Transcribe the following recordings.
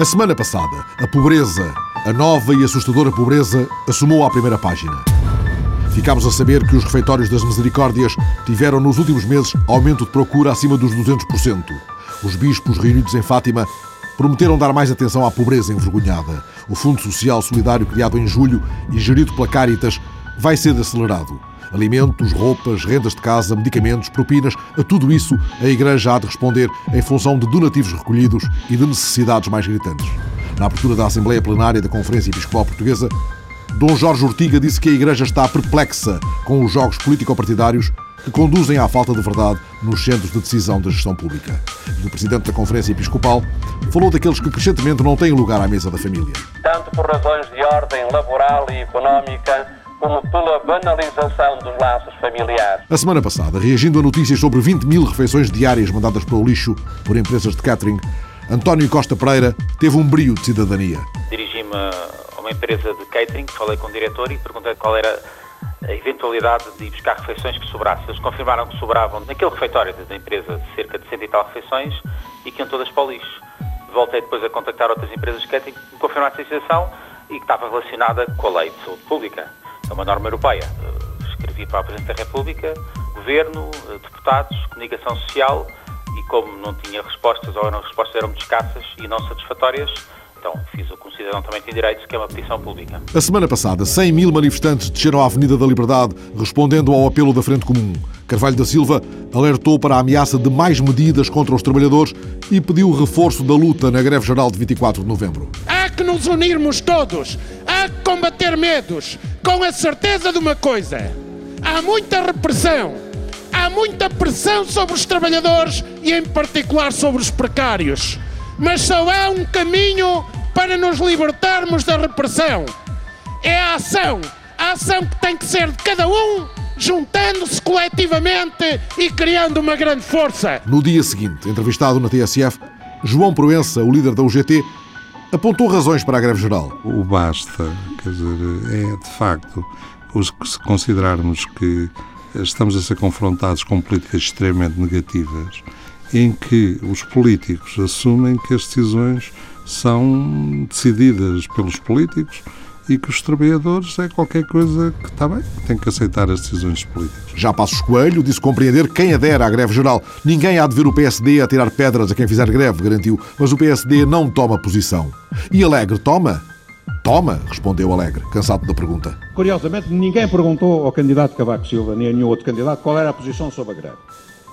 A semana passada, a pobreza, a nova e assustadora pobreza, assumou à primeira página. Ficámos a saber que os refeitórios das Misericórdias tiveram nos últimos meses aumento de procura acima dos 200%. Os bispos reunidos em Fátima prometeram dar mais atenção à pobreza envergonhada. O Fundo Social Solidário, criado em julho e gerido pela Caritas, vai ser acelerado. Alimentos, roupas, rendas de casa, medicamentos, propinas, a tudo isso a Igreja há de responder em função de donativos recolhidos e de necessidades mais gritantes. Na abertura da Assembleia Plenária da Conferência Episcopal Portuguesa, Dom Jorge Ortiga disse que a Igreja está perplexa com os jogos político-partidários que conduzem à falta de verdade nos centros de decisão da gestão pública. E o Presidente da Conferência Episcopal falou daqueles que crescentemente não têm lugar à mesa da família. Tanto por razões de ordem laboral e económica, como pela banalização dos laços familiares. A semana passada, reagindo a notícias sobre 20 mil refeições diárias mandadas para o lixo por empresas de catering, António Costa Pereira teve um brio de cidadania. Dirigi-me a uma empresa de catering, falei com o diretor e perguntei qual era a eventualidade de ir buscar refeições que sobrassem. Eles confirmaram que sobravam naquele refeitório da empresa cerca de 100 e tal refeições e que iam todas para o lixo. Voltei depois a contactar outras empresas de catering que me confirmaram essa situação e que estava relacionada com a lei de saúde pública é uma norma europeia. Escrevi para a Presidente da República, Governo, deputados, comunicação social e como não tinha respostas ou as respostas eram muito escassas e não satisfatórias, então fiz o que um cidadão também tem direitos, que é uma petição pública. A semana passada, 100 mil manifestantes desceram à Avenida da Liberdade, respondendo ao apelo da Frente Comum. Carvalho da Silva alertou para a ameaça de mais medidas contra os trabalhadores e pediu reforço da luta na greve geral de 24 de novembro. Há que nos unirmos todos, combater medos, com a certeza de uma coisa: há muita repressão, há muita pressão sobre os trabalhadores e, em particular, sobre os precários. Mas só há um caminho para nos libertarmos da repressão: é a ação. A ação que tem que ser de cada um, juntando-se coletivamente e criando uma grande força. No dia seguinte, entrevistado na TSF, João Proença, o líder da UGT, apontou razões para a greve geral. O basta, quer dizer, é de facto, se considerarmos que estamos a ser confrontados com políticas extremamente negativas, em que os políticos assumem que as decisões são decididas pelos políticos e que os trabalhadores é qualquer coisa que está bem, tem que aceitar as decisões políticas. Já Passos Coelho disse compreender quem adera à greve geral. Ninguém há de ver o PSD a tirar pedras a quem fizer greve, garantiu, mas o PSD não toma posição. E Alegre toma? Toma, respondeu Alegre, cansado da pergunta. Curiosamente, ninguém perguntou ao candidato Cavaco Silva, nem a nenhum outro candidato, qual era a posição sobre a greve.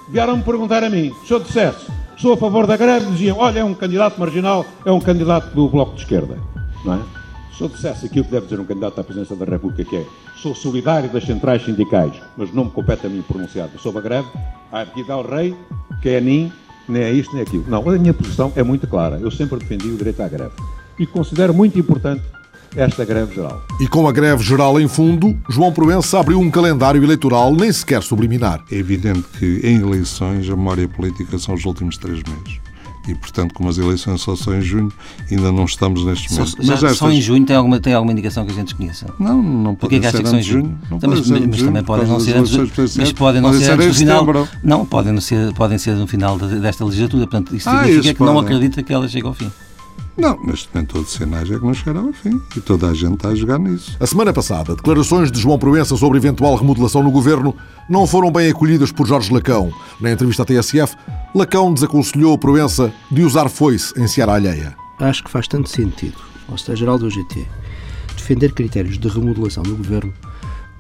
Vieram-me perguntar a mim, se eu dissesse, sou a favor da greve, diziam, olha, é um candidato marginal, é um candidato do Bloco de Esquerda, não é? Se eu dissesse aquilo que deve dizer um candidato à presidência da República, que é sou solidário das centrais sindicais, mas não me compete a mim pronunciar sobre a greve, há aqui dá o rei, que é nem, nem é isto nem é aquilo. Não, a minha posição é muito clara. Eu sempre defendi o direito à greve. E considero muito importante esta greve geral. E com a greve geral em fundo, João Proença abriu um calendário eleitoral nem sequer subliminar. É evidente que em eleições a memória política são os últimos três meses e, portanto, como as eleições só são em junho, ainda não estamos neste momento. Mas já, só em junho tem alguma, tem alguma indicação que a gente desconheça? Não, não pode ser antes de junho. Não mas, mas, mas também podem não ser antes, mas podem não ser antes do final. Não, podem, não ser, podem ser no final desta legislatura. Portanto, isso ah, significa que não acredita que ela chegue ao fim. Não, mas nem todos os sinais é que não chegaram ao fim e toda a gente está a jogar nisso. A semana passada, declarações de João Proença sobre eventual remodelação no governo não foram bem acolhidas por Jorge Lacão. Na entrevista à TSF, Lacão desaconselhou Proença de usar foice em seara alheia. Acho que faz tanto sentido, ao Secretário-Geral do UGT, defender critérios de remodelação do governo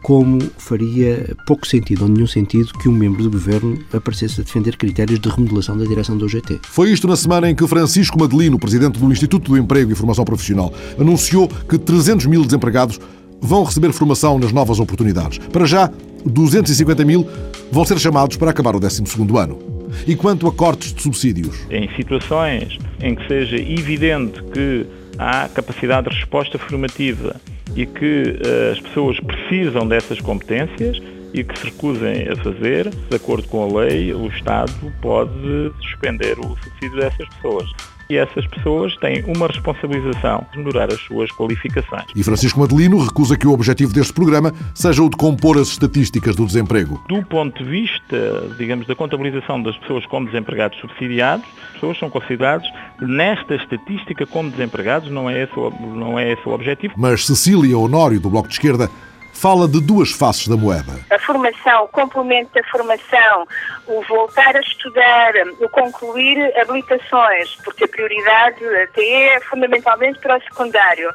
como faria pouco sentido ou nenhum sentido que um membro do governo aparecesse a defender critérios de remodelação da direção do UGT. Foi isto na semana em que Francisco Madelino, presidente do Instituto do Emprego e Formação Profissional, anunciou que 300 mil desempregados vão receber formação nas novas oportunidades. Para já, 250 mil vão ser chamados para acabar o 12º ano. E quanto a cortes de subsídios? Em situações em que seja evidente que há capacidade de resposta formativa e que uh, as pessoas precisam dessas competências e que se recusem a fazer, de acordo com a lei, o Estado pode suspender o subsídio dessas pessoas. E essas pessoas têm uma responsabilização de melhorar as suas qualificações. E Francisco Madelino recusa que o objetivo deste programa seja o de compor as estatísticas do desemprego. Do ponto de vista, digamos, da contabilização das pessoas como desempregados subsidiados, as pessoas são consideradas nesta estatística como desempregados, não é esse, não é esse o objetivo. Mas Cecília Honório, do Bloco de Esquerda, fala de duas faces da moeda. A formação, o complemento da formação, o voltar a estudar, o concluir habilitações, porque a prioridade até é fundamentalmente para o secundário.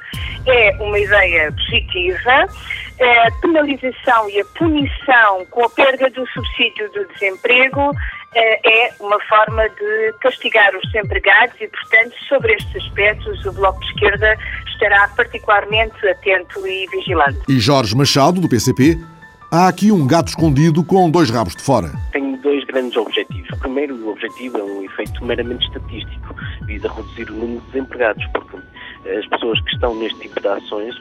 É uma ideia positiva. A penalização e a punição com a perda do subsídio do desemprego eh, é uma forma de castigar os desempregados e, portanto, sobre estes aspectos, o Bloco de Esquerda estará particularmente atento e vigilante. E Jorge Machado, do PCP, há aqui um gato escondido com dois rabos de fora. Tenho dois grandes objetivos. O primeiro o objetivo é um efeito meramente estatístico, visa reduzir o número de desempregados, porque as pessoas que estão neste tipo de ações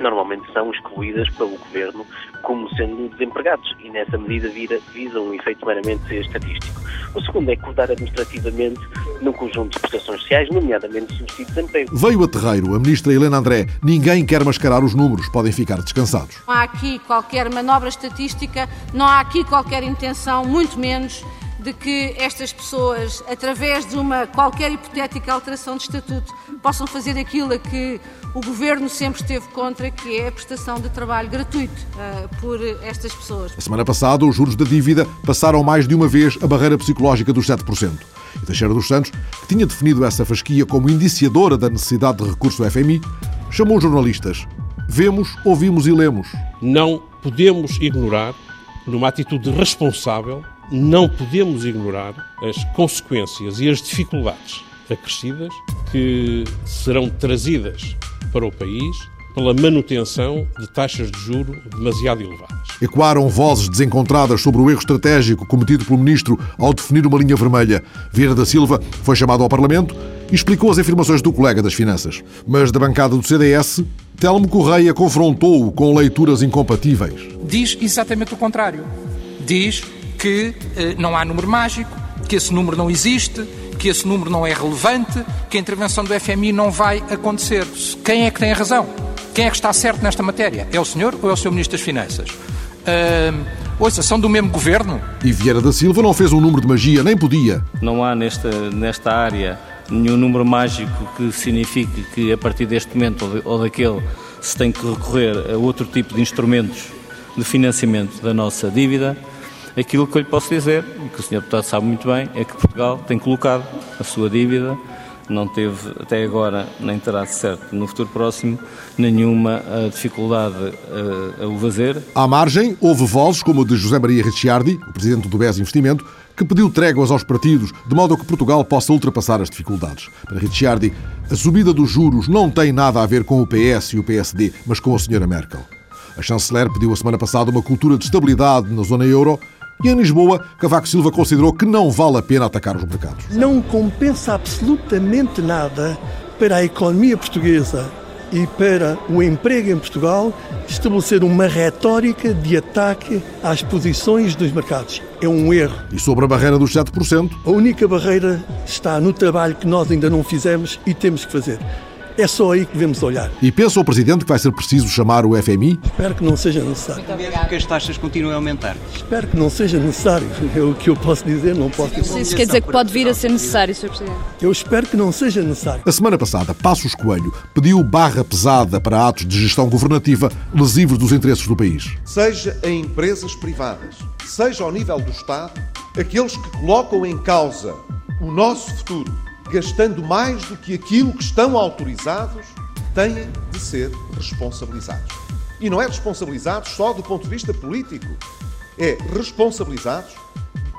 normalmente são excluídas pelo governo como sendo desempregados e nessa medida vira, visa um efeito meramente estatístico. O segundo é cortar administrativamente num conjunto de prestações sociais, nomeadamente subsídio de desemprego. Veio a terreiro a ministra Helena André. Ninguém quer mascarar os números, podem ficar descansados. Não há aqui qualquer manobra estatística, não há aqui qualquer intenção, muito menos de que estas pessoas, através de uma qualquer hipotética alteração de estatuto, possam fazer aquilo a que o Governo sempre esteve contra, que é a prestação de trabalho gratuito uh, por estas pessoas. A semana passada, os juros da dívida passaram mais de uma vez a barreira psicológica dos 7%. E Teixeira dos Santos, que tinha definido essa fasquia como indiciadora da necessidade de recurso do FMI, chamou os jornalistas. Vemos, ouvimos e lemos. Não podemos ignorar, numa atitude responsável, não podemos ignorar as consequências e as dificuldades acrescidas que serão trazidas para o país pela manutenção de taxas de juro demasiado elevadas. Ecoaram vozes desencontradas sobre o erro estratégico cometido pelo ministro ao definir uma linha vermelha. Vieira da Silva foi chamado ao Parlamento e explicou as afirmações do colega das Finanças. Mas da bancada do CDS, Telmo Correia confrontou-o com leituras incompatíveis. Diz exatamente o contrário. Diz que eh, não há número mágico, que esse número não existe, que esse número não é relevante, que a intervenção do FMI não vai acontecer. Quem é que tem a razão? Quem é que está certo nesta matéria? É o senhor ou é o seu Ministro das Finanças? Uh, ouça, são do mesmo governo? E Vieira da Silva não fez um número de magia, nem podia. Não há nesta, nesta área nenhum número mágico que signifique que a partir deste momento ou, de, ou daquele se tem que recorrer a outro tipo de instrumentos de financiamento da nossa dívida. Aquilo que eu lhe posso dizer, e que o Sr. Deputado sabe muito bem, é que Portugal tem colocado a sua dívida, não teve até agora, nem terá certo no futuro próximo, nenhuma uh, dificuldade uh, a o fazer. À margem, houve vozes como a de José Maria Ricciardi, o presidente do BES Investimento, que pediu tréguas aos partidos, de modo a que Portugal possa ultrapassar as dificuldades. Para Ricciardi, a subida dos juros não tem nada a ver com o PS e o PSD, mas com a senhora Merkel. A chanceler pediu a semana passada uma cultura de estabilidade na zona euro e em Lisboa, Cavaco Silva considerou que não vale a pena atacar os mercados. Não compensa absolutamente nada para a economia portuguesa e para o emprego em Portugal estabelecer uma retórica de ataque às posições dos mercados. É um erro. E sobre a barreira dos 7%? A única barreira está no trabalho que nós ainda não fizemos e temos que fazer. É só aí que devemos olhar. E pensa o Presidente que vai ser preciso chamar o FMI? Espero que não seja necessário. Mesmo que as taxas continuem a aumentar. Espero que não seja necessário. É o que eu posso dizer, não posso dizer. Isso quer dizer que pode vir a ser necessário, Sr. Presidente. Eu espero que não seja necessário. A semana passada, Passos Coelho pediu barra pesada para atos de gestão governativa lesivos dos interesses do país. Seja em empresas privadas, seja ao nível do Estado, aqueles que colocam em causa o nosso futuro gastando mais do que aquilo que estão autorizados, têm de ser responsabilizados. E não é responsabilizados só do ponto de vista político, é responsabilizados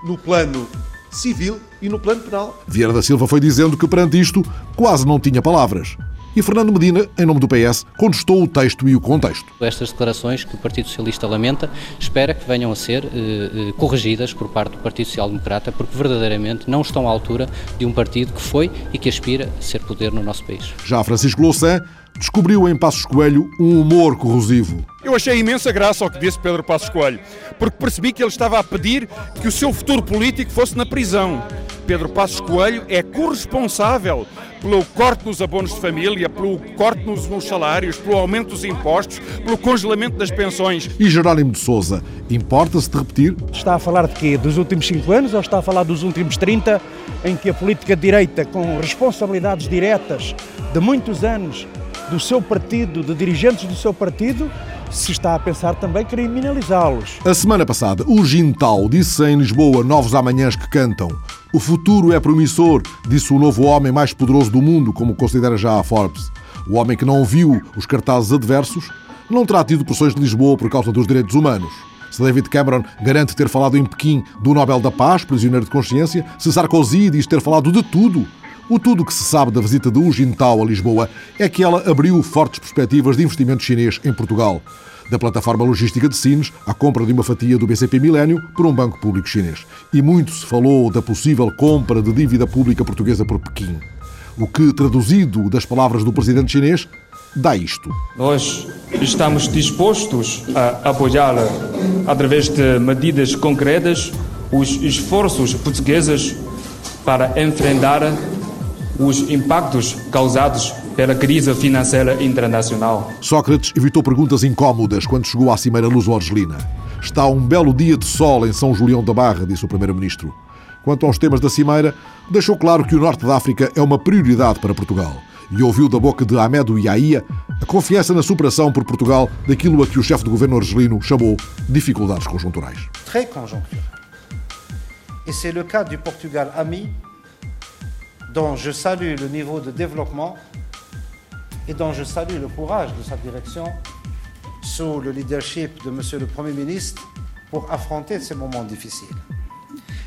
no plano civil e no plano penal. Vieira da Silva foi dizendo que perante isto quase não tinha palavras. E Fernando Medina, em nome do PS, contestou o texto e o contexto. Estas declarações que o Partido Socialista lamenta, espera que venham a ser eh, eh, corrigidas por parte do Partido Social Democrata, porque verdadeiramente não estão à altura de um partido que foi e que aspira a ser poder no nosso país. Já Francisco Louçã descobriu em Passos Coelho um humor corrosivo. Eu achei imensa graça ao que disse Pedro Passos Coelho, porque percebi que ele estava a pedir que o seu futuro político fosse na prisão. Pedro Passos Coelho é corresponsável pelo corte nos abonos de família, pelo corte nos, nos, salários, pelo aumento dos impostos, pelo congelamento das pensões. E Jerónimo de Souza, importa-se de repetir? Está a falar de quê? Dos últimos 5 anos ou está a falar dos últimos 30, em que a política de direita, com responsabilidades diretas de muitos anos do seu partido, de dirigentes do seu partido, se está a pensar também criminalizá-los. A semana passada, o Gintal disse em Lisboa Novos Amanhãs que cantam. O futuro é promissor, disse o novo homem mais poderoso do mundo, como considera já a Forbes. O homem que não viu os cartazes adversos não terá tido pressões de Lisboa por causa dos direitos humanos. Se David Cameron garante ter falado em Pequim do Nobel da Paz, prisioneiro de consciência, se Sarkozy diz ter falado de tudo, o tudo que se sabe da visita de Hu Jintao a Lisboa é que ela abriu fortes perspectivas de investimento chinês em Portugal. Da plataforma logística de Sines à compra de uma fatia do BCP Milênio por um banco público chinês. E muito se falou da possível compra de dívida pública portuguesa por Pequim. O que, traduzido das palavras do presidente chinês, dá isto. Nós estamos dispostos a apoiar, através de medidas concretas, os esforços portugueses para enfrentar os impactos causados pela crise financeira internacional. Sócrates evitou perguntas incómodas quando chegou à Cimeira Luso-Argelina. Está um belo dia de sol em São Julião da Barra, disse o Primeiro-Ministro. Quanto aos temas da Cimeira, deixou claro que o Norte da África é uma prioridade para Portugal e ouviu da boca de Ahmedo Iaia a confiança na superação por Portugal daquilo a que o chefe de governo argelino chamou dificuldades conjunturais. Très conjoncturel. Et c'est le cas du Portugal ami dont je salue le niveau de développement et dont je salue le courage de sa direction sous le leadership de Monsieur le Premier ministre pour affronter ces moments difficiles.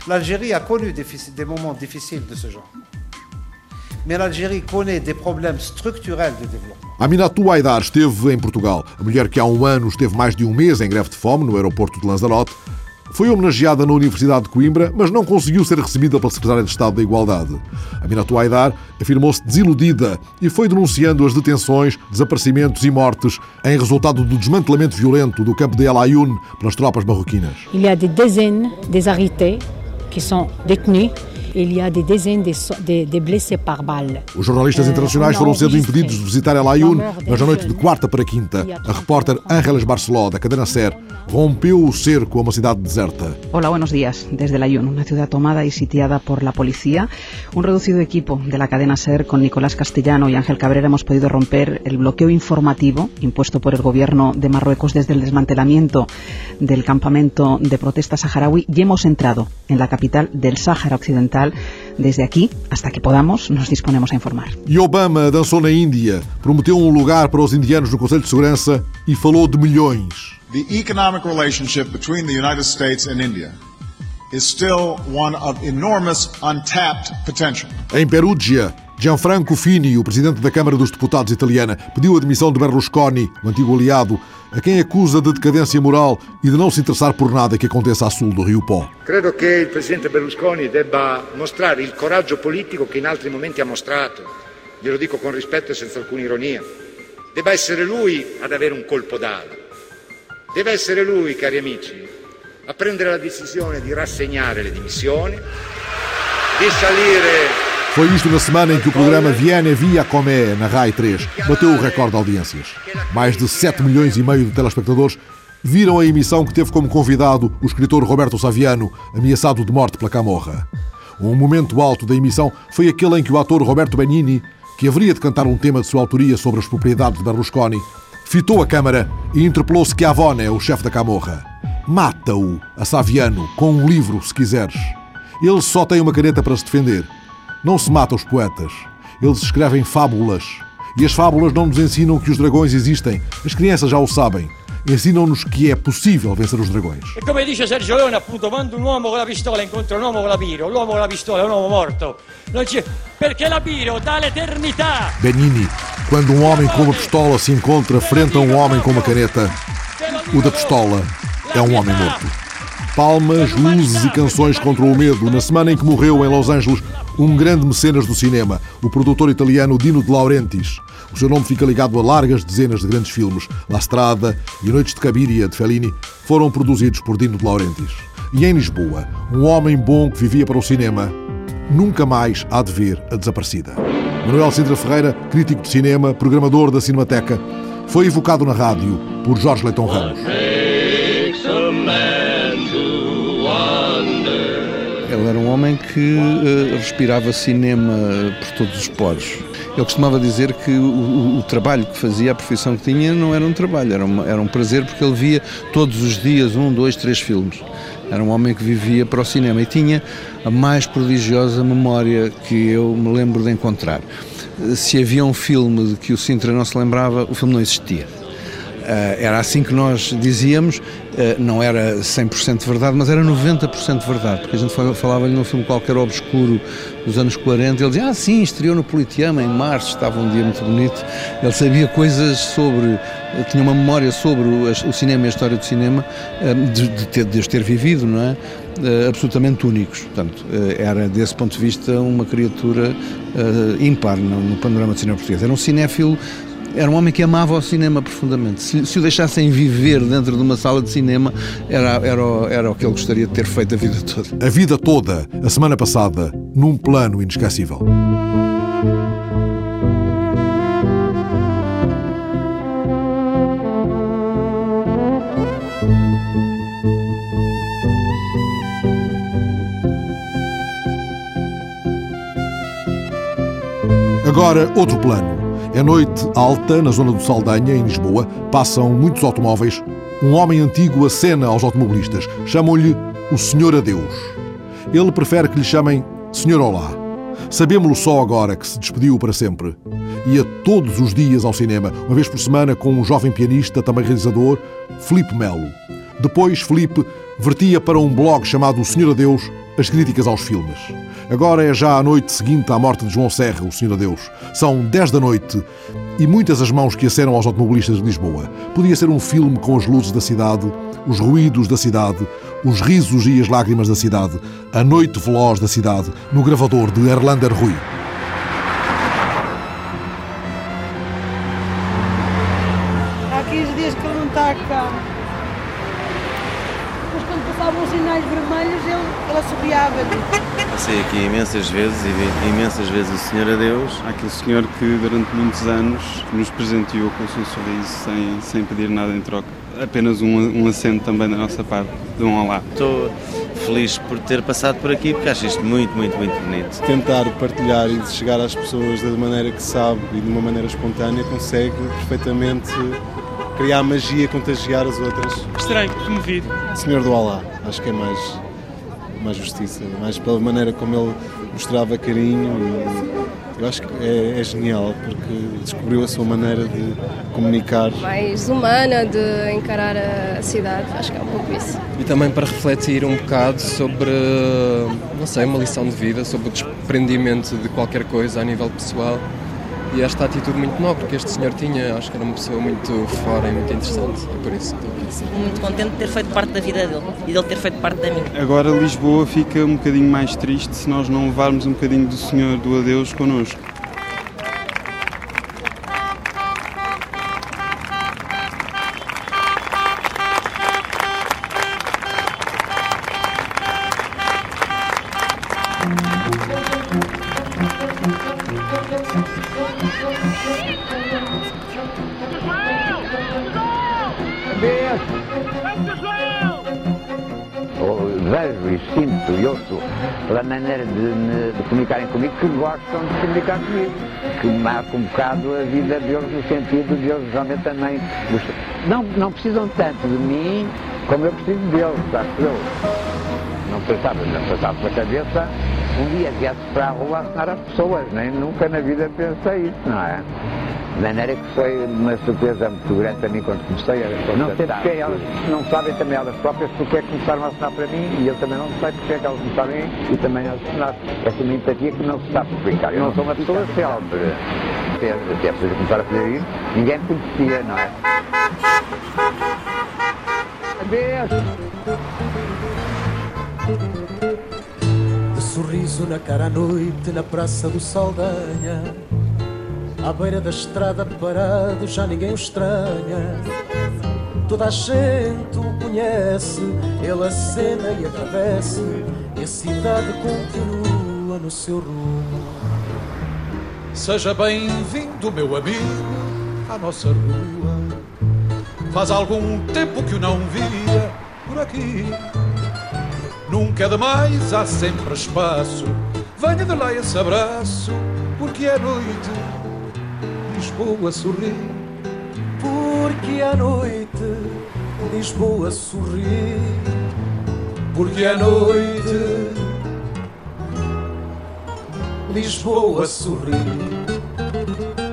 L'Algérie a connu des, moments difficiles de ce genre. Mais l'Algérie connaît des problèmes structurels de développement. Aminatou Aidar esteve em Portugal. A mulher que há um ano esteve mais de um mês em greve de fome no aeroporto de Lanzarote foi homenageada na Universidade de Coimbra, mas não conseguiu ser recebida pela Secretária de Estado da Igualdade. Aminatou Aidar afirmou-se desiludida e foi denunciando as detenções, desaparecimentos e mortes em resultado do desmantelamento violento do campo de El Ayoun pelas tropas marroquinas. Il y a des dizaines des arrêtés il y a des dizaines de, de, de blessés par balle. Os jornalistas internacionais foram sendo impedidos de visitar El Ayoun, mas na noite de quarta para quinta, a repórter Ángeles Barceló, da cadena SER, rompió o cerco a una ciudad deserta. Hola, buenos días. Desde Layún, una ciudad tomada y sitiada por la policía, un reducido equipo de la cadena SER con Nicolás Castellano y Ángel Cabrera hemos podido romper el bloqueo informativo impuesto por el gobierno de Marruecos desde el desmantelamiento del campamento de protesta saharaui y hemos entrado en la capital del Sáhara Occidental. Desde aquí, hasta que podamos, nos disponemos a informar. E Obama dançou na Índia, prometeu um lugar para os indianos no Conselho de Segurança e falou de milhões. the economic relationship between the United States and India Em Perugia, Gianfranco Fini, o presidente da Câmara dos Deputados italiana, pediu a demissão de Berlusconi, o antigo aliado, a quem acusa de decadência moral e de não se interessar por nada que aconteça a sul do Rio Pó. Credo che il presidente Berlusconi debba mostrare il coraggio politico che in altri momenti ha mostrato. Glielo dico con rispetto e senza alcuna ironia. Debba essere lui ad avere un colpo d'ala Deve essere lui, cari amici, a prendere la decisione di rassegnare le dimissioni, di salire Foi isto na semana em que o programa Viene Via Comé, na RAI 3, bateu o recorde de audiências. Mais de 7 milhões e meio de telespectadores viram a emissão que teve como convidado o escritor Roberto Saviano, ameaçado de morte pela camorra. Um momento alto da emissão foi aquele em que o ator Roberto Benigni, que haveria de cantar um tema de sua autoria sobre as propriedades de Berlusconi, fitou a câmara e interpelou Schiavone, o chefe da camorra. Mata-o, a Saviano, com um livro, se quiseres. Ele só tem uma caneta para se defender. Não se mata os poetas. Eles escrevem fábulas. E as fábulas não nos ensinam que os dragões existem. As crianças já o sabem. ensinam-nos que é possível vencer os dragões. E come dice Sergio Leone, appunto, quando un uomo con la pistola incontra un uomo con la biro, l'uomo con la pistola è un uomo morto. Perché la biro dà l'eternità. Benini, quando um homem com uma pistola se encontra frente a um homem com uma caneta, o da pistola é um homem morto. Palmas, luzes e canções contra o medo na semana em que morreu em Los Angeles um grande mecenas do cinema, o produtor italiano Dino De Laurentiis. O seu nome fica ligado a largas dezenas de grandes filmes. La Strada e Noites de Cabiria, de Fellini, foram produzidos por Dino De Laurentiis. E em Lisboa, um homem bom que vivia para o cinema, nunca mais há de ver a desaparecida. Manuel Sintra Ferreira, crítico de cinema, programador da Cinemateca, foi evocado na rádio por Jorge Leitão Ramos. Ele era um homem que uh, respirava cinema por todos os poros. Ele costumava dizer que o, o, o, trabalho que fazia, a profissão que tinha, não era um trabalho, era, uma, era um prazer porque ele via todos os dias um, dois, três filmes. Era um homem que vivia para o cinema e tinha a mais prodigiosa memória que eu me lembro de encontrar. Se havia um filme de que o Sintra não se lembrava, o filme não existia. Uh, era assim que nós dizíamos, não era 100% verdade, mas era 90% verdade, porque a gente falava-lhe num filme qualquer obscuro dos anos 40, ele dizia, ah sim, estreou no Politeama em março, estava um dia muito bonito, ele sabia coisas sobre, tinha uma memória sobre o, cinema e a história do cinema, uh, de, de, ter, de os ter vivido, não é? absolutamente únicos, portanto, era desse ponto de vista uma criatura ímpar no, no panorama do cinema português, era um cinéfilo era um homem que amava o cinema profundamente. Se, se, o deixassem viver dentro de uma sala de cinema, era, era, era o que ele gostaria de ter feito a vida toda. A vida toda, a semana passada, num plano inesquecível. Agora, outro plano. É noite alta na zona do Saldanha, em Lisboa. Passam muitos automóveis. Um homem antigo acena aos automobilistas. Chamam-lhe o Senhor Adeus. Ele prefere que lhe chamem Senhor Olá. Sabemos-lo só agora que se despediu para sempre. Ia todos os dias ao cinema, uma vez por semana, com um jovem pianista, também realizador, Felipe Melo. Depois, Felipe vertia para um blog chamado O Senhor Adeus as críticas aos filmes. Agora é já a noite seguinte à morte de João Serra, o Senhor Adeus. São 10 da noite e muitas as mãos que acenam aos automobilistas de Lisboa. Podia ser um filme com as luzes da cidade, os ruídos da cidade, os risos e as lágrimas da cidade, a noite veloz da cidade, no gravador de Erlander Rui. Aqui imensas vezes e vi imensas vezes o Senhor a Deus. Aquele Senhor que durante muitos anos nos presenteou com o seu sorriso sem, sem pedir nada em troca. Apenas um, um acento também da nossa parte, de um olá. Estou feliz por ter passado por aqui porque acho isto muito, muito, muito bonito. Tentar partilhar e chegar às pessoas da maneira que sabe e de uma maneira espontânea consegue perfeitamente criar magia, contagiar as outras. Estranho, comovido. Senhor do Olá, acho que é mais mais justiça, mais pela maneira como ele mostrava carinho e eu acho que é, é, genial porque descobriu a sua maneira de comunicar. Mais humana de encarar a cidade, acho que é um pouco isso. E também para refletir um bocado sobre, não sei, uma lição de vida, sobre o desprendimento de qualquer coisa a nível pessoal e esta atitude muito nobre que este senhor tinha, acho que era uma pessoa muito fora e muito interessante, é por isso que estou aqui. Sim. Muito contente de ter feito parte da vida dele e dele ter feito parte da minha. Agora Lisboa fica um bocadinho mais triste se nós não levarmos um bocadinho do senhor do adeus connosco. Comunicarem comigo que gostam de comunicar comigo, que marca um bocado a vida deles no sentido de eles realmente também não, não precisam tanto de mim como eu preciso deles, acho eu. Não pensava, não passava pela cabeça um dia viesse para a rua assinar as pessoas, nem nunca na vida pensei isso, não é? De maneira que foi uma surpresa muito grande para mim quando comecei a Não sei porque elas não sabem também elas próprias porque é que começaram a assinar para mim e eu também não sei porque é que elas a mim e também a assinar. Essa minha empatia que não se sabe explicar. Eu não sou uma pessoa célebre. Até, até começar a fazer isso, ninguém me conhecia, não é? Adeus! De sorriso na cara à noite, na praça do Saldanha À beira da estrada parado, já ninguém o estranha. Toda a gente o conhece, ele acena e agradece E a cidade continua no seu rumo. Seja bem-vindo, meu amigo, à nossa rua. Faz algum tempo que o não via por aqui. Nunca é demais, há sempre espaço. Venha de lá esse abraço, porque é noite. Lisboa sorri. Porque à noite Lisboa sorri. Porque é noite. Lisboa sorri.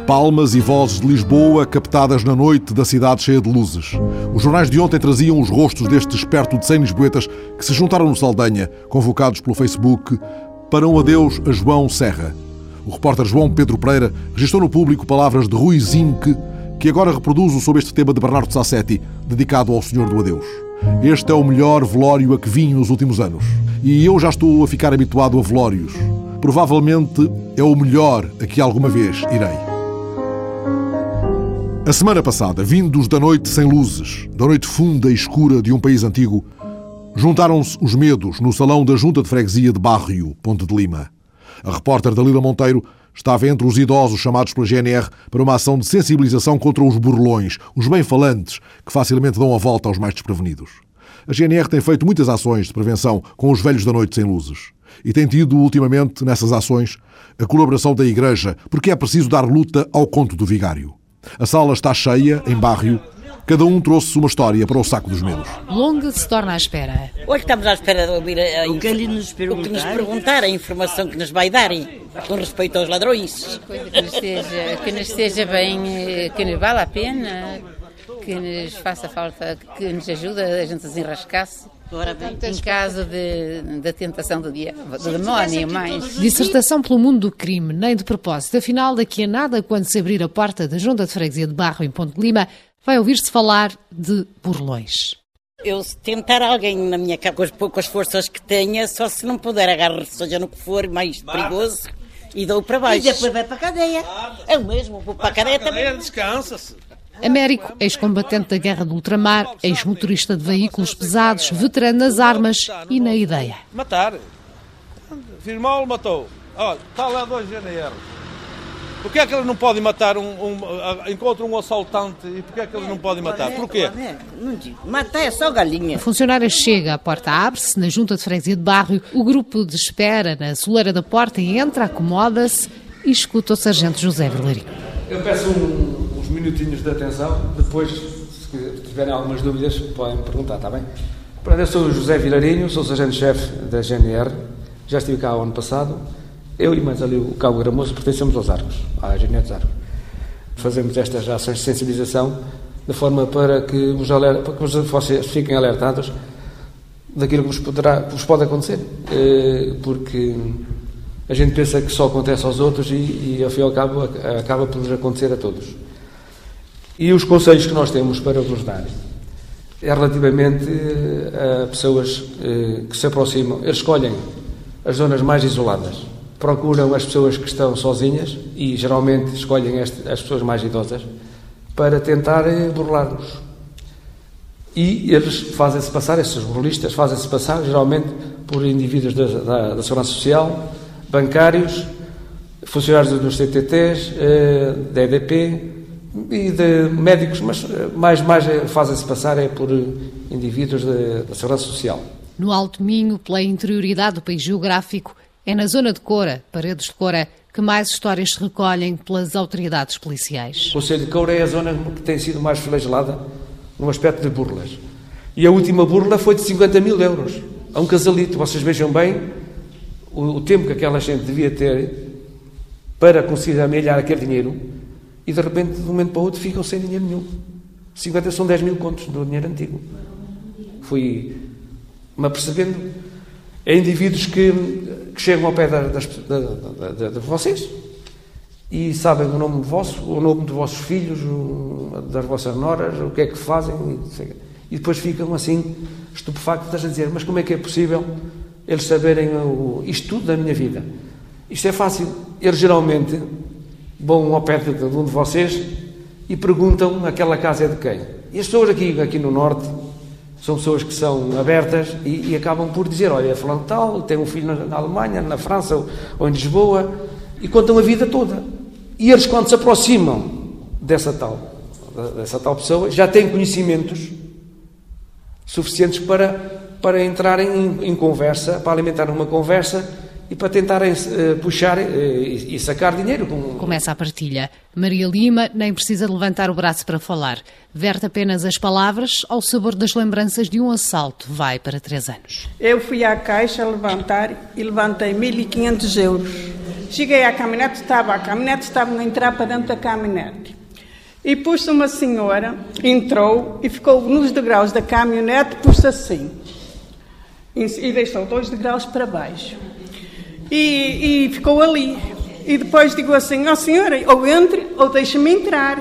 Palmas e vozes de Lisboa captadas na noite da cidade cheia de luzes. Os jornais de ontem traziam os rostos destes esperto de 100 lisboetas que se juntaram no Saldanha, convocados pelo Facebook, para um adeus a João Serra. O repórter João Pedro Pereira registrou no público palavras de Rui Zinque, que agora reproduzo sobre este tema de Bernardo Sassetti, dedicado ao Senhor do Adeus. Este é o melhor velório a que vim nos últimos anos. E eu já estou a ficar habituado a velórios. Provavelmente é o melhor a que alguma vez irei. A semana passada, vindos da noite sem luzes, da noite funda e escura de um país antigo, juntaram-se os medos no salão da Junta de Freguesia de Barrio, Ponte de Lima. A repórter Dalila Monteiro estava entre os idosos chamados pela GNR para uma ação de sensibilização contra os burlões, os bem-falantes, que facilmente dão a volta aos mais desprevenidos. A GNR tem feito muitas ações de prevenção com os velhos da noite sem luzes. E tem tido, ultimamente, nessas ações, a colaboração da Igreja, porque é preciso dar luta ao conto do vigário. A sala está cheia, em barrio. Cada um trouxe uma história para o saco dos medos. Longa se torna à espera. Hoje estamos à espera de ouvir a, a, o, que ele nos o que nos perguntar, a informação que nos vai darem com respeito aos ladrões. Que nos esteja, que nos esteja bem, eh, que nos vale a pena, que nos faça falta, que nos ajude a gente a desenrascar-se. Em caso de, de tentação do, dia, do demónio, mais. Dissertação pelo mundo do crime, nem de propósito. Afinal, daqui a nada, quando se abrir a porta da Junta de Freguesia de Barro, em Ponte de Lima, vai ouvir-se falar de burlões. Eu tentar alguém na minha casa, com as poucas forças que tenha, só se não puder agarrar, seja no que for, mais perigoso, e dou para baixo. E depois vai para a cadeia. É o mesmo, vou para a cadeia também. Descansa-se. Américo, ex-combatente da Guerra do Ultramar, ex-motorista de veículos pesados, veterano nas armas e na ideia. Matar. Fiz mal, matou. Olha, está lá dois GNR. Porquê é que eles não podem matar um, um encontram um assaltante e porquê é que eles não podem matar? Porquê? Matar é só galinha. A funcionária chega, a porta abre-se, na junta de freguesia de bairro, o grupo de espera na soleira da porta entra, acomoda-se e escuta o sargento José Verlarinho. Eu peço um, uns minutinhos de atenção, depois, se tiverem algumas dúvidas, podem me perguntar, está bem? Eu sou o José Vilarinho, sou sargento-chefe da GNR, já estive cá o ano passado. Eu e mais ali o Cabo Gramoso pertencemos aos Arcos, à dos Arcos. Fazemos estas ações de sensibilização de forma para que, vos vocês fiquem alertados daquilo que vos, poderá, vos pode acontecer. Porque a gente pensa que só acontece aos outros e, e ao fim e ao cabo, acaba por nos acontecer a todos. E os conselhos que nós temos para vos dar é relativamente a pessoas que se aproximam, eles escolhem as zonas mais isoladas, procuram as pessoas que estão sozinhas e geralmente escolhem as pessoas mais idosas para tentar burlar-nos. E eles fazem-se passar, esses burlistas fazem-se passar geralmente por indivíduos da, da, da Segurança Social, bancários, funcionários dos CTTs, da EDP e de médicos, mas mais, mais fazem-se passar é por indivíduos da Segurança Social. No Alto Minho, pela interioridade do país geográfico, é na zona de Cora, Paredes de Cora, que mais histórias se recolhem pelas autoridades policiais. O Conselho de Coura é a zona que tem sido mais flagelada no aspecto de burlas. E a última burla foi de 50 mil euros a um casalito. Vocês vejam bem o, o tempo que aquela gente devia ter para conseguir amelhar aquele dinheiro e de repente, de um momento para o outro, ficam sem dinheiro nenhum. 50 são 10 mil contos do dinheiro antigo. Fui-me apercebendo a indivíduos que, que chegam ao pé das, das, de, de vocês e sabem o nome vosso, o nome dos vossos filhos, das vossas noras, o que é que fazem, e, e depois ficam assim estupefactos a dizer: Mas como é que é possível eles saberem o, isto tudo da minha vida? Isto é fácil. Eles geralmente vão ao pé de, de um de vocês e perguntam aquela casa é de quem. E as pessoas aqui, aqui no Norte são pessoas que são abertas e, e acabam por dizer: Olha, é falando tal, tem um filho na, na Alemanha, na França ou, ou, em Lisboa, e contam a vida toda. E eles, quando se aproximam dessa tal, dessa tal pessoa, já têm conhecimentos suficientes para, para entrarem em, em conversa, para alimentar uma conversa e para tentarem uh, puxar uh, e, e, sacar dinheiro. Com... Começa a partilha. Maria Lima nem precisa levantar o braço para falar. Verte apenas as palavras ao sabor das lembranças de um assalto. Vai para três anos. Eu fui à caixa levantar e levantei 1.500 euros. Cheguei à caminhonete, estava, a caminhonete estava a entrar para dentro da caminhonete. E pus uma senhora, entrou e ficou nos degraus da caminhonete, pus assim. E deixou dois degraus para baixo e, e ficou ali. E depois digo assim, ó oh, senhora, ou entre ou deixe-me entrar.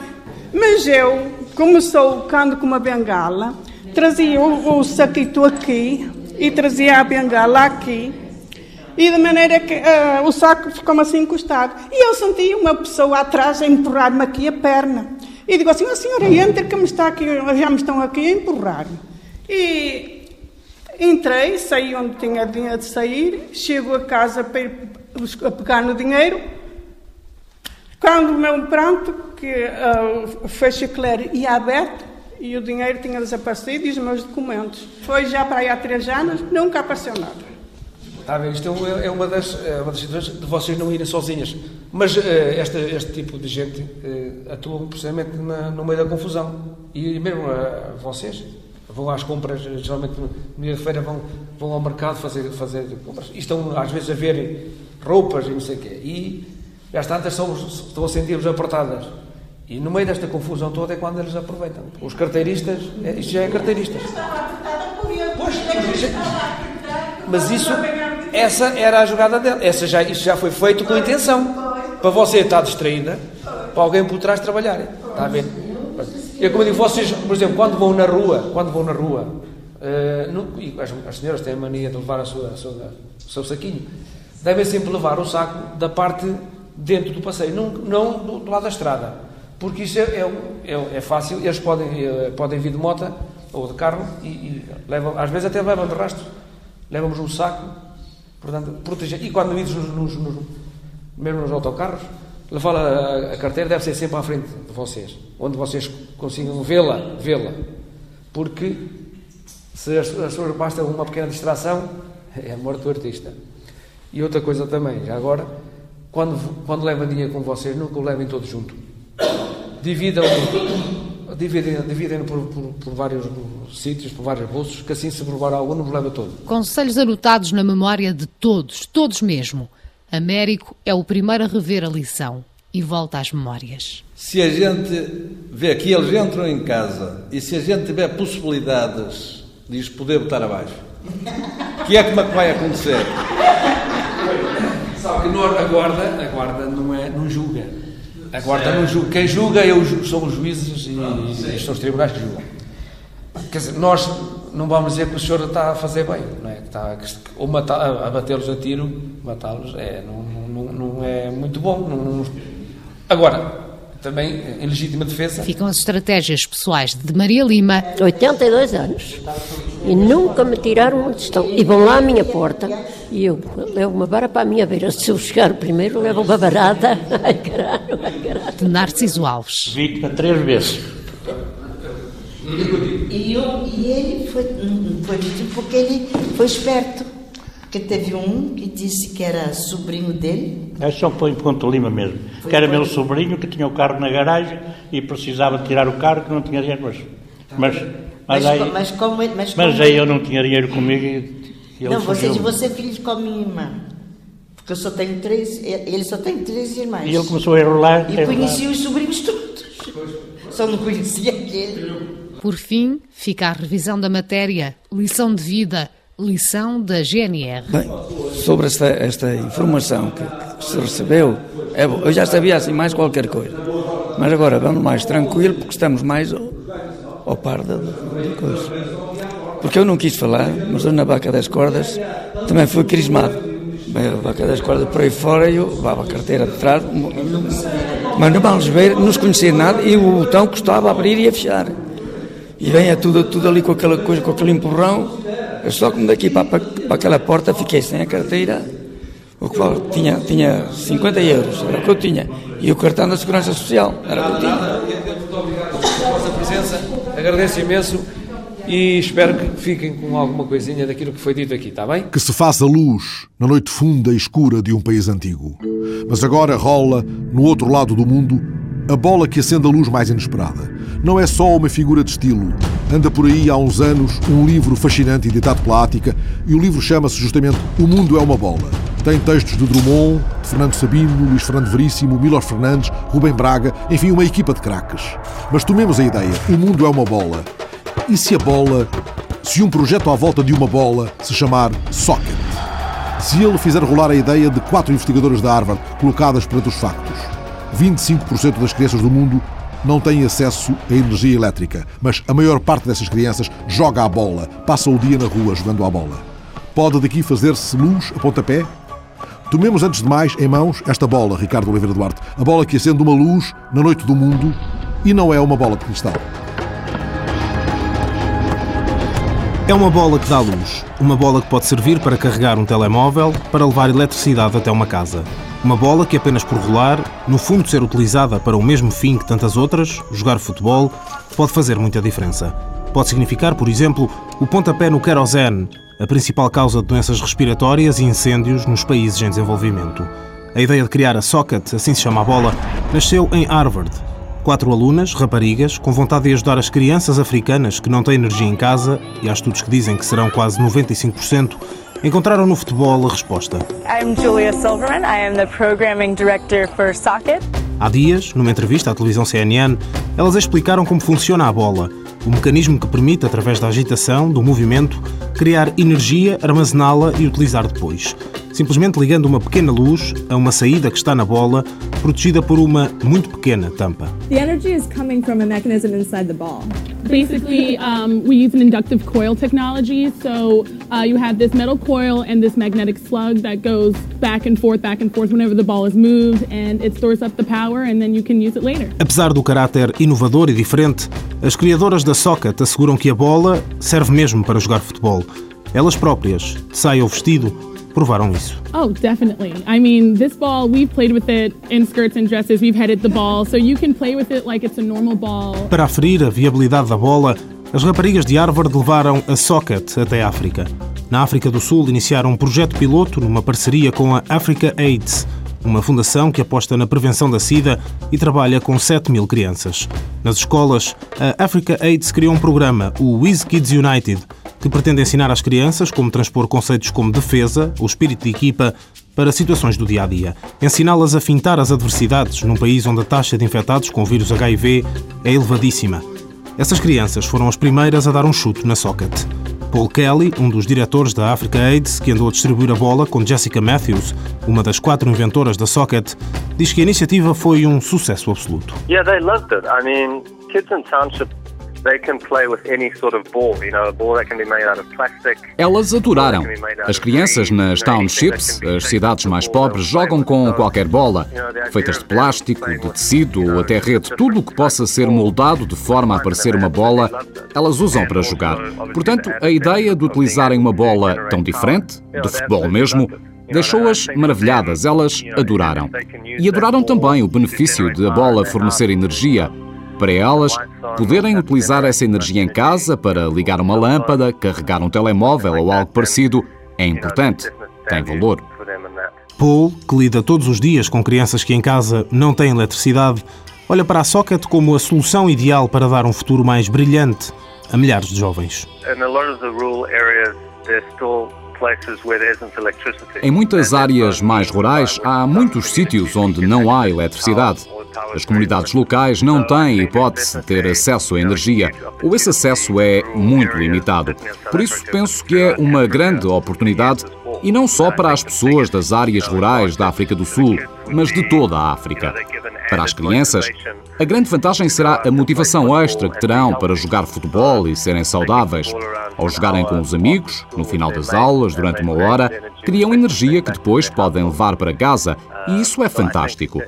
Mas eu, como sou cando com uma bengala, trazia o, o saquito aqui e trazia a bengala aqui. E de maneira que uh, o saco ficou assim encostado. E eu senti uma pessoa atrás a empurrar-me aqui a perna. E digo assim, oh, senhora, entre que me está aqui, já me estão aqui a empurrar. E Entrei, saí onde tinha dinheiro de sair, chego a casa para ir a pegar no dinheiro. Quando me pronto, que uh, o fecho ia aberto e o dinheiro tinha desaparecido e os meus documentos. Foi já para aí há três anos, nunca apareceu nada. Está a ver, isto é uma das, é uma das situações de vocês não irem sozinhas. Mas uh, este, este tipo de gente uh, atua precisamente na, no meio da confusão. E mesmo uh, vocês, vão às compras, geralmente de feira vão, vão ao mercado fazer, fazer compras e estão às vezes a ver roupas e não sei o quê. E às tantas são, estão a sentir-vos apertadas. E no meio desta confusão toda é quando eles aproveitam. Os carteiristas, é, isto já é carteiristas. Pois, mas isso, essa era a jogada dela. Essa já, isso já foi feito com intenção. Para você estar distraída, para alguém por trás trabalhar. Está a ver? É como eu digo, vocês, por exemplo, quando vão na rua, quando vão na rua, uh, as, as, senhoras têm a mania de levar a sua, a sua, o seu saquinho, devem sempre levar o saco da parte dentro do passeio, não, não do, do lado da estrada. Porque isso é, é, é, é fácil, eles podem, eh, podem vir de moto ou de carro e, e, levam, às vezes até levam de rastro, levamos um saco, portanto, proteger. E quando idos nos, nos, nos, mesmo nos autocarros, levar a, a, carteira deve ser sempre à frente de vocês, onde vocês consigam vê-la, vê-la. Porque se as, as pessoas basta uma pequena distração, é morto o artista. E outra coisa também, já agora, quando, quando levem dinheiro com vocês, nunca o levem todos junto. Dividam, dividem, dividem por, por, por, vários sítios, por vários bolsos, que assim se provar algum, não leva todo. Conselhos anotados na memória de todos, todos mesmo. Américo é o primeiro a rever a lição e volta às memórias. Se a gente vê que eles entram em casa e se a gente tiver possibilidades de os poder botar abaixo, que é como é que vai acontecer? Sabe que a guarda, a guarda não, é, não julga. A guarda certo. não julga. Quem julga é o, são os juízes e, e são os tribunais que julgam. Quer dizer, nós não vamos dizer que o senhor está a fazer bem, não é? Que está ou matar, a batê-los a tiro, matá-los, é, não, não, não, é muito bom. Não, Agora, também em legítima defesa. Ficam as estratégias pessoais de Maria Lima. 82 anos. E nunca me tiraram onde estão. E vão lá à minha porta e eu levo uma vara para a minha beira. Se eu chegar primeiro, levo uma varada. Ai caralho, ai caralho. De Narciso Alves. Vítima três vezes. E, eu, e ele foi, foi porque ele foi esperto. Porque teve um que disse que era sobrinho dele. É só põe Ponto Lima mesmo. Foi que era meu sobrinho que tinha o carro na garagem e precisava tirar o carro que não tinha dinheiro. Mas, mas, mas, mas, aí, mas, como, mas, mas aí eu não tinha dinheiro comigo e, e Não, você, você é filho de qual minha irmã? Porque eu só tenho três, ele só tem três irmãos. E ele começou a enrolar. E conhecia os sobrinhos todos. Só não conhecia aquele. Por fim, fica a revisão da matéria, lição de vida, lição da GNR. Bem, sobre esta, esta informação que, que se recebeu, é bom. eu já sabia assim mais qualquer coisa. Mas agora vamos mais tranquilo porque estamos mais ao, ao par da, da coisa. Porque eu não quis falar, mas eu na vaca das cordas também fui crismado. Bem, a vaca das cordas por aí fora e eu levava a carteira de trás, mas não vamos ver, não se conhecia nada e o botão custava abrir e a fechar. E venha tudo, tudo ali com aquela coisa, com aquele empurrão. Eu só como daqui para, para, para aquela porta fiquei sem a carteira. O que tinha, tinha 50 euros, era o que eu tinha. E o cartão da Segurança Social, era o que eu tinha. A vossa presença, agradeço imenso e espero que fiquem com alguma coisinha daquilo que foi dito aqui, está bem? Que se faça luz na noite funda e escura de um país antigo. Mas agora rola, no outro lado do mundo, a bola que acende a luz mais inesperada. Não é só uma figura de estilo. Anda por aí há uns anos um livro fascinante editado pela Ática e o livro chama-se justamente O Mundo é uma Bola. Tem textos de Drummond, de Fernando Sabino, Luís Fernando Veríssimo, Milor Fernandes, Rubem Braga, enfim, uma equipa de craques. Mas tomemos a ideia, o mundo é uma bola. E se a bola, se um projeto à volta de uma bola se chamar Socket? Se ele fizer rolar a ideia de quatro investigadoras da Harvard colocadas perante os factos, 25% das crianças do mundo não têm acesso à energia elétrica, mas a maior parte dessas crianças joga a bola, passa o dia na rua jogando a bola. Pode daqui fazer-se luz a pontapé? Tomemos antes de mais em mãos esta bola, Ricardo Oliveira Duarte, a bola que acende uma luz na noite do mundo e não é uma bola de cristal. É uma bola que dá luz, uma bola que pode servir para carregar um telemóvel, para levar eletricidade até uma casa. Uma bola que apenas por rolar, no fundo ser utilizada para o mesmo fim que tantas outras, jogar futebol, pode fazer muita diferença. Pode significar, por exemplo, o pontapé no querosene, a principal causa de doenças respiratórias e incêndios nos países em desenvolvimento. A ideia de criar a Socket, assim se chama a bola, nasceu em Harvard. Quatro alunas, raparigas, com vontade de ajudar as crianças africanas que não têm energia em casa, e há estudos que dizem que serão quase 95%, encontraram no futebol a resposta. I'm Julia Silverman. I am the programming director for Socket. Há dias, numa entrevista à televisão CNN, elas explicaram como funciona a bola, o mecanismo que permite, através da agitação, do movimento, criar energia, armazená-la e utilizar depois simplesmente ligando uma pequena luz a uma saída que está na bola, protegida por uma muito pequena tampa. The energy is coming from a mechanism inside the ball. Basically, um, we use an inductive coil technology. So uh, you have this metal coil and this magnetic slug that goes back and forth, back and forth whenever the ball is moved, and it stores up the power, and then you can use it later. Apesar do caráter inovador e diferente, as criadoras da Socket asseguram que a bola serve mesmo para jogar futebol. Elas próprias, saia ou vestido, provaram isso. Oh, definitely. I mean, this ball, we've played with it in skirts and dresses. We've headed the ball, so you can play with it like it's a normal ball. Para aferir a viabilidade da bola, as raparigas de Harvard levaram a Socket até a África. Na África do Sul, iniciaram um projeto piloto numa parceria com a Africa AIDS, uma fundação que aposta na prevenção da SIDA e trabalha com 7 mil crianças. Nas escolas, a Africa AIDS criou um programa, o Wiz Kids United, que pretende ensinar às crianças como transpor conceitos como defesa ou espírito de equipa para situações do dia a dia. Ensiná-las a fintar as adversidades num país onde a taxa de infectados com o vírus HIV é elevadíssima. Essas crianças foram as primeiras a dar um chute na socket. Paul Kelly, um dos diretores da Africa AIDS, que andou a distribuir a bola com Jessica Matthews, uma das quatro inventoras da Socket, diz que a iniciativa foi um sucesso absoluto. Yeah, they loved it. I mean, kids in township elas adoraram. As crianças nas townships, as cidades mais pobres, jogam com qualquer bola, feitas de plástico, de tecido ou até rede. Tudo o que possa ser moldado de forma a parecer uma bola, elas usam para jogar. Portanto, a ideia de utilizarem uma bola tão diferente, de futebol mesmo, deixou-as maravilhadas. Elas adoraram. E adoraram também o benefício de a bola fornecer energia para elas poderem utilizar essa energia em casa para ligar uma lâmpada, carregar um telemóvel ou algo parecido é importante, tem valor. Paul, que lida todos os dias com crianças que em casa não têm eletricidade, olha para a Socket como a solução ideal para dar um futuro mais brilhante a milhares de jovens. Em muitas áreas mais rurais, há muitos sítios onde não há eletricidade. As comunidades locais não têm hipótese de ter acesso à energia, ou esse acesso é muito limitado. Por isso, penso que é uma grande oportunidade, e não só para as pessoas das áreas rurais da África do Sul, mas de toda a África. Para as crianças, a grande vantagem será a motivação extra que terão para jogar futebol e serem saudáveis. Ao jogarem com os amigos, no final das aulas, durante uma hora, criam energia que depois podem levar para casa, e isso é fantástico.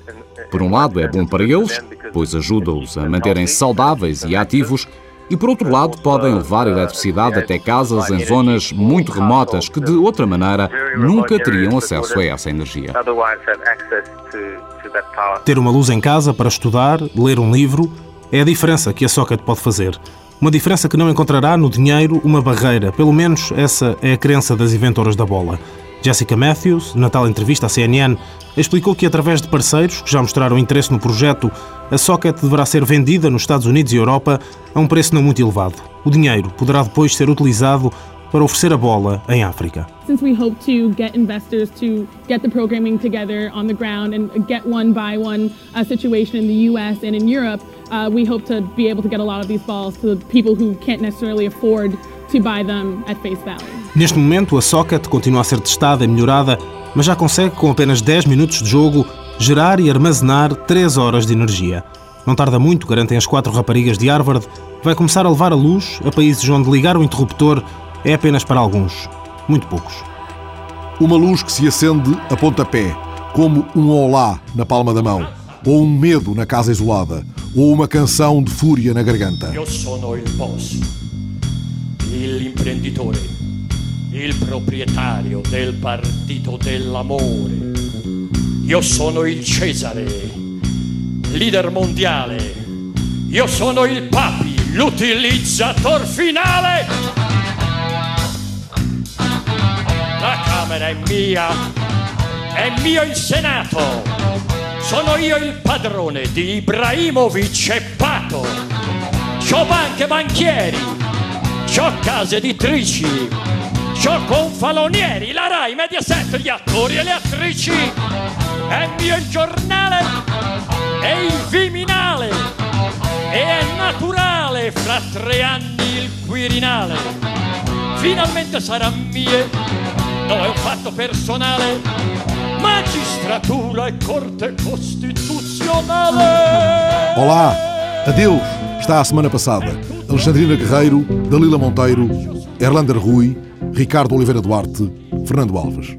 Por um lado, é bom para eles, pois ajuda-os a manterem-se saudáveis e ativos, e por outro lado, podem levar eletricidade até casas em zonas muito remotas que, de outra maneira, nunca teriam acesso a essa energia. Ter uma luz em casa para estudar, ler um livro, é a diferença que a Socket pode fazer. Uma diferença que não encontrará no dinheiro uma barreira, pelo menos essa é a crença das inventoras da bola. Jessica Matthews, na tal entrevista à CNN, explicou que através de parceiros que já mostraram interesse no projeto, a Socket deverá ser vendida nos Estados Unidos e Europa a um preço não muito elevado. O dinheiro poderá depois ser utilizado para oferecer a bola em África. Since we hope to get investors to get the programming together on the ground and get one by one uh, situation in the US and in Europe, uh, we hope to be able to get a lot of these balls to the people who can't necessarily afford to buy them at face value. Neste momento, a Socket continua a ser testada e melhorada, mas já consegue, com apenas 10 minutos de jogo, gerar e armazenar 3 horas de energia. Não tarda muito, garantem as quatro raparigas de Harvard, vai começar a levar a luz a países onde ligar o interruptor é apenas para alguns, muito poucos. Uma luz que se acende a pontapé, como um olá na palma da mão, ou um medo na casa isolada, ou uma canção de fúria na garganta. Eu sono il boss, l'imprenditore, il proprietario del partito dell'amore. Io sono il Cesare, leader mondiale. Io sono il Papi, l'utilizzator finale. La Camera è mia, è mio il Senato. Sono io il padrone di Ibrahimovic e Pato. C'ho banche banchieri, c'ho case editrici, c'ho confalonieri, la Rai, Mediaset, gli attori e le attrici. È mio il giornale, è il Viminale, e è naturale fra tre anni il Quirinale. Finalmente sarà mie no è un fatto personale, magistratura e corte constitucionale. Olá, adeus, está a semana passada. Alexandrina Guerreiro, Dalila Monteiro, Erlander Rui, Ricardo Oliveira Duarte, Fernando Alves.